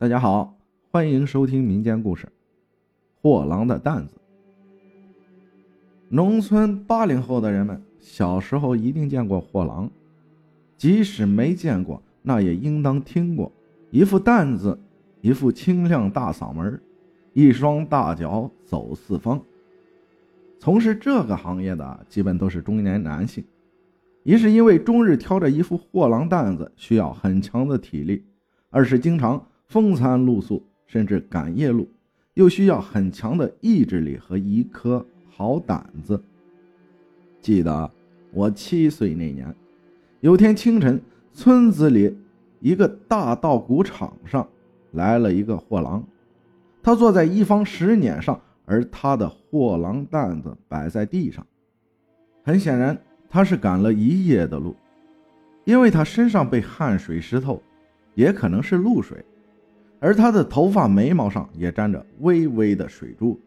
大家好，欢迎收听民间故事《货郎的担子》。农村八零后的人们小时候一定见过货郎，即使没见过，那也应当听过。一副担子，一副清亮大嗓门，一双大脚走四方。从事这个行业的基本都是中年男性。一是因为终日挑着一副货郎担子需要很强的体力，二是经常风餐露宿，甚至赶夜路，又需要很强的意志力和一颗好胆子。记得我七岁那年，有天清晨，村子里一个大稻谷场上来了一个货郎，他坐在一方石碾上，而他的货郎担子摆在地上，很显然。他是赶了一夜的路，因为他身上被汗水湿透，也可能是露水，而他的头发、眉毛上也沾着微微的水珠。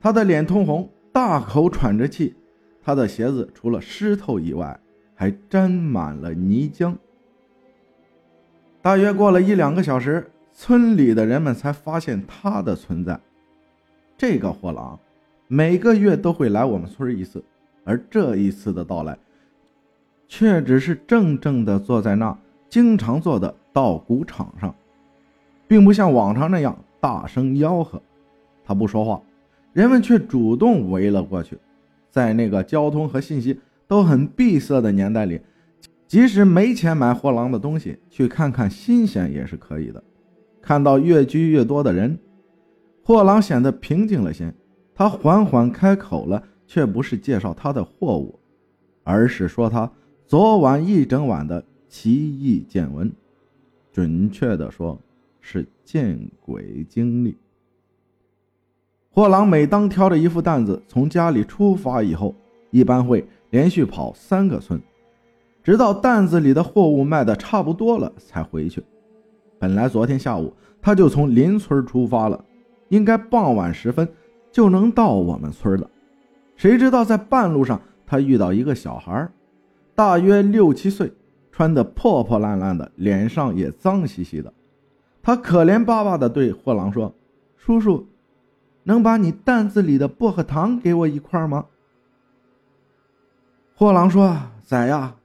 他的脸通红，大口喘着气，他的鞋子除了湿透以外，还沾满了泥浆。大约过了一两个小时，村里的人们才发现他的存在。这个货郎每个月都会来我们村一次。而这一次的到来，却只是怔怔地坐在那经常坐的稻谷场上，并不像往常那样大声吆喝。他不说话，人们却主动围了过去。在那个交通和信息都很闭塞的年代里，即使没钱买货郎的东西，去看看新鲜也是可以的。看到越聚越多的人，货郎显得平静了些。他缓缓开口了。却不是介绍他的货物，而是说他昨晚一整晚的奇异见闻，准确的说，是见鬼经历。货郎每当挑着一副担子从家里出发以后，一般会连续跑三个村，直到担子里的货物卖的差不多了才回去。本来昨天下午他就从邻村出发了，应该傍晚时分就能到我们村了。谁知道在半路上，他遇到一个小孩，大约六七岁，穿得破破烂烂的，脸上也脏兮兮的。他可怜巴巴地对货郎说：“叔叔，能把你担子里的薄荷糖给我一块吗？”货郎说：“崽呀，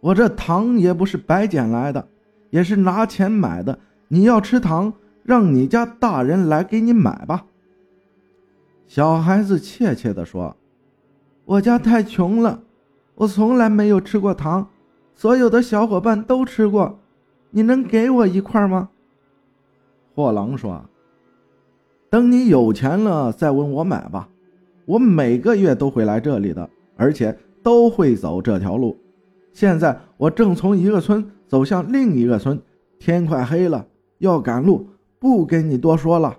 我这糖也不是白捡来的，也是拿钱买的。你要吃糖，让你家大人来给你买吧。”小孩子怯怯地说：“我家太穷了，我从来没有吃过糖，所有的小伙伴都吃过，你能给我一块吗？”货郎说：“等你有钱了再问我买吧，我每个月都会来这里的，而且都会走这条路。现在我正从一个村走向另一个村，天快黑了，要赶路，不跟你多说了。”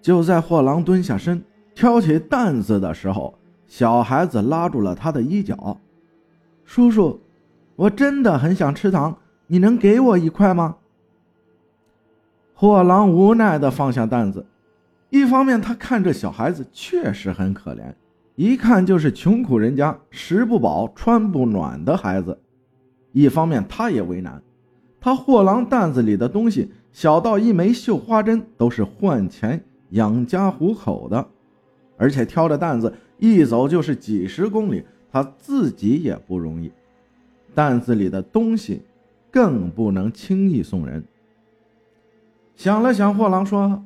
就在货郎蹲下身挑起担子的时候，小孩子拉住了他的衣角：“叔叔，我真的很想吃糖，你能给我一块吗？”货郎无奈地放下担子，一方面他看这小孩子确实很可怜，一看就是穷苦人家食不饱穿不暖的孩子；一方面他也为难，他货郎担子里的东西小到一枚绣花针，都是换钱。养家糊口的，而且挑着担子一走就是几十公里，他自己也不容易。担子里的东西更不能轻易送人。想了想，货郎说：“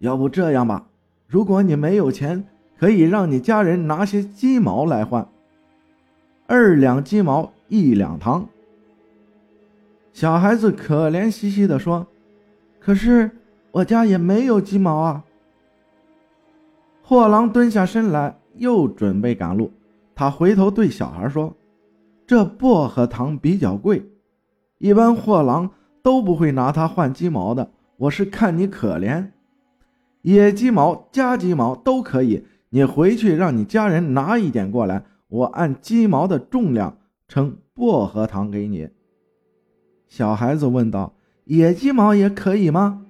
要不这样吧，如果你没有钱，可以让你家人拿些鸡毛来换，二两鸡毛一两糖。”小孩子可怜兮兮地说：“可是。”我家也没有鸡毛啊！货郎蹲下身来，又准备赶路。他回头对小孩说：“这薄荷糖比较贵，一般货郎都不会拿它换鸡毛的。我是看你可怜，野鸡毛、家鸡毛都可以。你回去让你家人拿一点过来，我按鸡毛的重量称薄荷糖给你。”小孩子问道：“野鸡毛也可以吗？”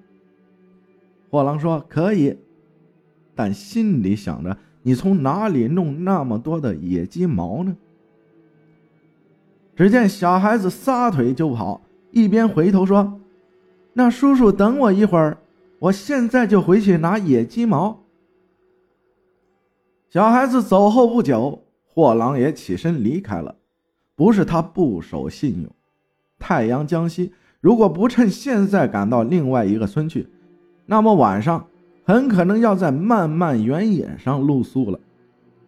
货郎说：“可以，但心里想着，你从哪里弄那么多的野鸡毛呢？”只见小孩子撒腿就跑，一边回头说：“那叔叔等我一会儿，我现在就回去拿野鸡毛。小孩子走后不久，货郎也起身离开了。不是他不守信用，太阳将西，如果不趁现在赶到另外一个村去，那么晚上很可能要在漫漫原野上露宿了。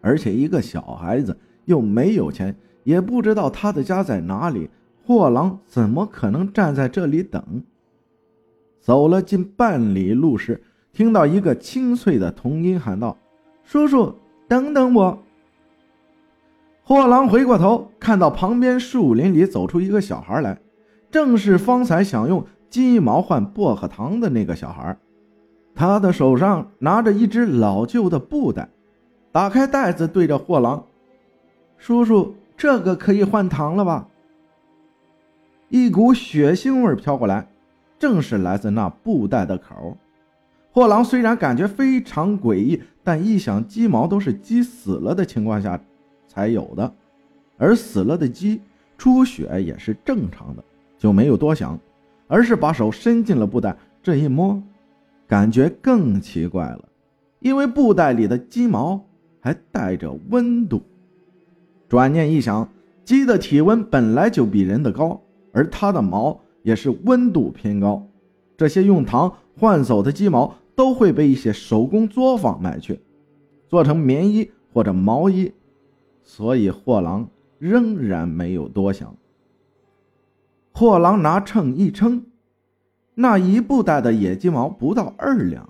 而且一个小孩子又没有钱，也不知道他的家在哪里，货郎怎么可能站在这里等？走了近半里路时，听到一个清脆的童音喊道：“叔叔，等等我。”货郎回过头，看到旁边树林里走出一个小孩来，正是方才想用鸡毛换薄荷糖的那个小孩。他的手上拿着一只老旧的布袋，打开袋子，对着货郎：“叔叔，这个可以换糖了吧？”一股血腥味飘过来，正是来自那布袋的口。货郎虽然感觉非常诡异，但一想鸡毛都是鸡死了的情况下。才有的，而死了的鸡出血也是正常的，就没有多想，而是把手伸进了布袋，这一摸，感觉更奇怪了，因为布袋里的鸡毛还带着温度。转念一想，鸡的体温本来就比人的高，而它的毛也是温度偏高，这些用糖换走的鸡毛都会被一些手工作坊买去，做成棉衣或者毛衣。所以货郎仍然没有多想。货郎拿秤一称，那一布袋的野鸡毛不到二两。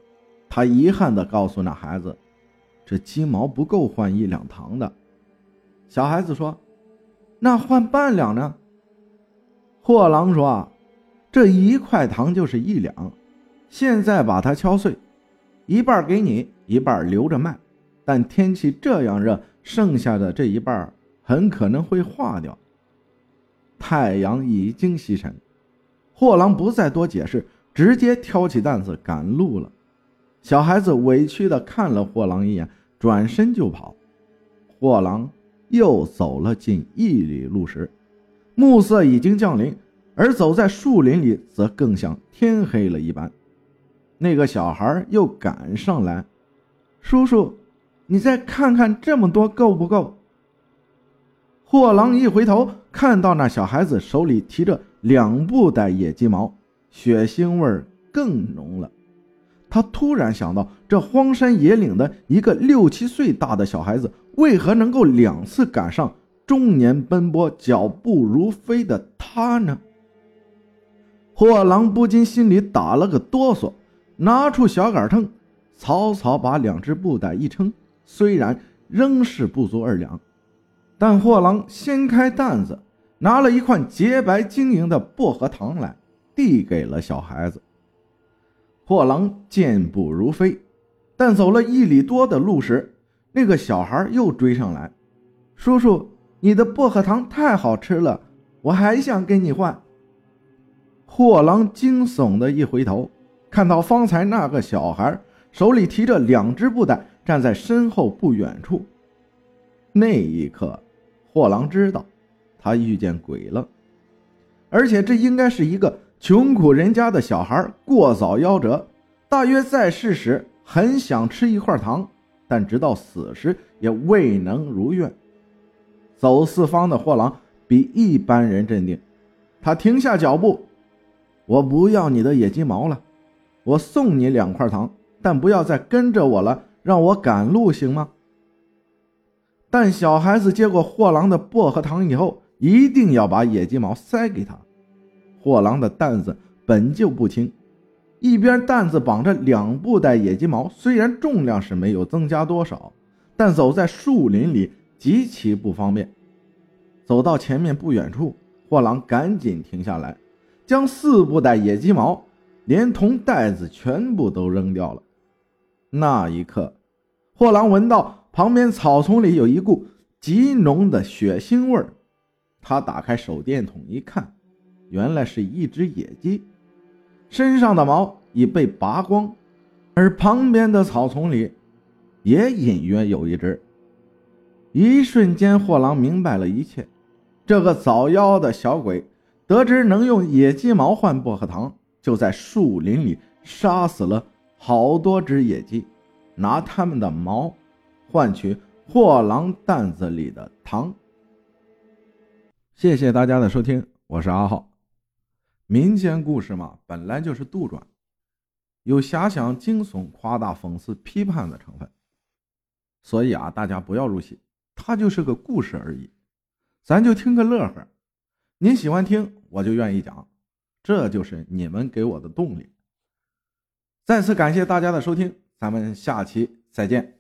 他遗憾地告诉那孩子：“这鸡毛不够换一两糖的。”小孩子说：“那换半两呢？”货郎说：“这一块糖就是一两，现在把它敲碎，一半给你，一半留着卖。但天气这样热。”剩下的这一半很可能会化掉。太阳已经西沉，货郎不再多解释，直接挑起担子赶路了。小孩子委屈地看了货郎一眼，转身就跑。货郎又走了近一里路时，暮色已经降临，而走在树林里则更像天黑了一般。那个小孩又赶上来，叔叔。你再看看这么多够不够？货郎一回头，看到那小孩子手里提着两布袋野鸡毛，血腥味更浓了。他突然想到，这荒山野岭的一个六七岁大的小孩子，为何能够两次赶上中年奔波、脚步如飞的他呢？货郎不禁心里打了个哆嗦，拿出小杆秤，草草把两只布袋一称。虽然仍是不足二两，但货郎掀开担子，拿了一块洁白晶莹的薄荷糖来，递给了小孩子。货郎健步如飞，但走了一里多的路时，那个小孩又追上来：“叔叔，你的薄荷糖太好吃了，我还想跟你换。”货郎惊悚的一回头，看到方才那个小孩手里提着两只布袋。站在身后不远处，那一刻，货郎知道他遇见鬼了，而且这应该是一个穷苦人家的小孩过早夭折，大约在世时很想吃一块糖，但直到死时也未能如愿。走四方的货郎比一般人镇定，他停下脚步：“我不要你的野鸡毛了，我送你两块糖，但不要再跟着我了。”让我赶路行吗？但小孩子接过货郎的薄荷糖以后，一定要把野鸡毛塞给他。货郎的担子本就不轻，一边担子绑着两布袋野鸡毛，虽然重量是没有增加多少，但走在树林里极其不方便。走到前面不远处，货郎赶紧停下来，将四布袋野鸡毛连同袋子全部都扔掉了。那一刻，货郎闻到旁边草丛里有一股极浓的血腥味儿。他打开手电筒一看，原来是一只野鸡，身上的毛已被拔光，而旁边的草丛里也隐约有一只。一瞬间，货郎明白了一切。这个早夭的小鬼得知能用野鸡毛换薄荷糖，就在树林里杀死了好多只野鸡，拿它们的毛换取货郎担子里的糖。谢谢大家的收听，我是阿浩。民间故事嘛，本来就是杜撰，有遐想、惊悚、夸大、讽刺、批判的成分，所以啊，大家不要入戏，它就是个故事而已，咱就听个乐呵。您喜欢听，我就愿意讲，这就是你们给我的动力。再次感谢大家的收听，咱们下期再见。